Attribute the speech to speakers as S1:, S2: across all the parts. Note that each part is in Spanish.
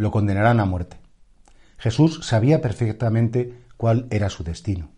S1: Lo condenarán a muerte. Jesús sabía perfectamente cuál era su destino.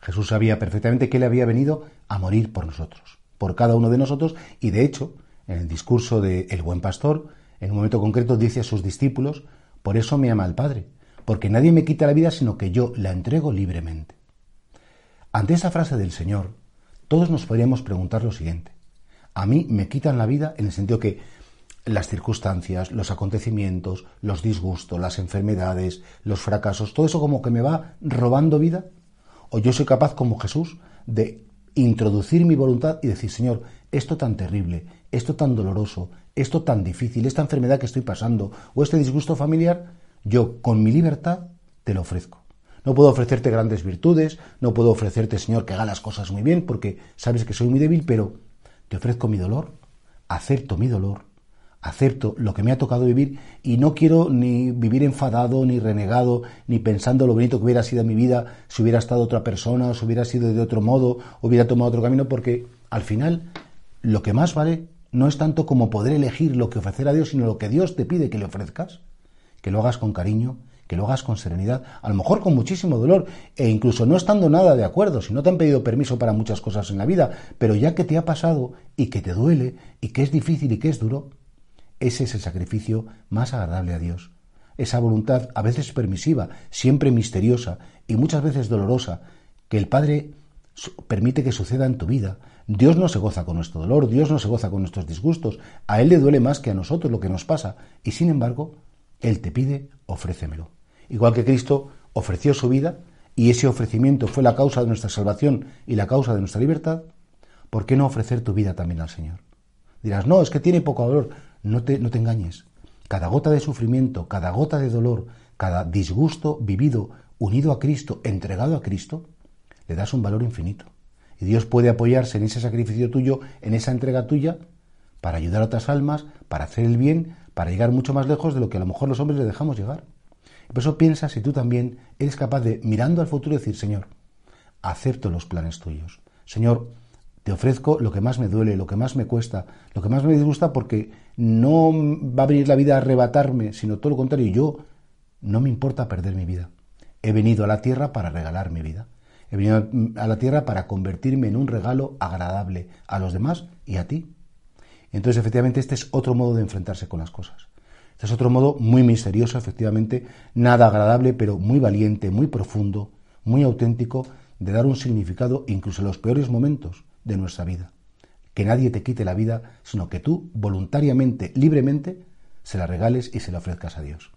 S1: Jesús sabía perfectamente que él había venido a morir por nosotros, por cada uno de nosotros, y de hecho, en el discurso de El buen pastor, en un momento concreto dice a sus discípulos, por eso me ama el Padre, porque nadie me quita la vida, sino que yo la entrego libremente. Ante esa frase del Señor, todos nos podríamos preguntar lo siguiente. A mí me quitan la vida en el sentido que las circunstancias, los acontecimientos, los disgustos, las enfermedades, los fracasos, todo eso como que me va robando vida? ¿O yo soy capaz como Jesús de introducir mi voluntad y decir, Señor, esto tan terrible, esto tan doloroso, esto tan difícil, esta enfermedad que estoy pasando o este disgusto familiar, yo con mi libertad te lo ofrezco? No puedo ofrecerte grandes virtudes, no puedo ofrecerte, Señor, que haga las cosas muy bien, porque sabes que soy muy débil, pero te ofrezco mi dolor, acepto mi dolor, acepto lo que me ha tocado vivir y no quiero ni vivir enfadado, ni renegado, ni pensando lo bonito que hubiera sido mi vida si hubiera estado otra persona, o si hubiera sido de otro modo, hubiera tomado otro camino, porque al final lo que más vale no es tanto como poder elegir lo que ofrecer a Dios, sino lo que Dios te pide que le ofrezcas, que lo hagas con cariño, que lo hagas con serenidad, a lo mejor con muchísimo dolor, e incluso no estando nada de acuerdo, si no te han pedido permiso para muchas cosas en la vida, pero ya que te ha pasado y que te duele y que es difícil y que es duro, ese es el sacrificio más agradable a Dios. Esa voluntad, a veces permisiva, siempre misteriosa y muchas veces dolorosa, que el Padre permite que suceda en tu vida. Dios no se goza con nuestro dolor, Dios no se goza con nuestros disgustos. A Él le duele más que a nosotros lo que nos pasa. Y sin embargo, Él te pide, ofrécemelo. Igual que Cristo ofreció su vida y ese ofrecimiento fue la causa de nuestra salvación y la causa de nuestra libertad, ¿por qué no ofrecer tu vida también al Señor? Dirás, no, es que tiene poco valor. No te, engañes. Cada gota de sufrimiento, cada gota de dolor, cada disgusto vivido unido a Cristo, entregado a Cristo, le das un valor infinito. Y Dios puede apoyarse en ese sacrificio tuyo, en esa entrega tuya, para ayudar a otras almas, para hacer el bien, para llegar mucho más lejos de lo que a lo mejor los hombres le dejamos llegar. Por eso piensa si tú también eres capaz de, mirando al futuro, decir, Señor, acepto los planes tuyos. Señor, te ofrezco lo que más me duele, lo que más me cuesta, lo que más me disgusta, porque no va a venir la vida a arrebatarme, sino todo lo contrario. Yo no me importa perder mi vida. He venido a la tierra para regalar mi vida. He venido a la tierra para convertirme en un regalo agradable a los demás y a ti. Entonces, efectivamente, este es otro modo de enfrentarse con las cosas. Este es otro modo muy misterioso, efectivamente, nada agradable, pero muy valiente, muy profundo, muy auténtico, de dar un significado incluso en los peores momentos de nuestra vida. Que nadie te quite la vida, sino que tú voluntariamente, libremente, se la regales y se la ofrezcas a Dios.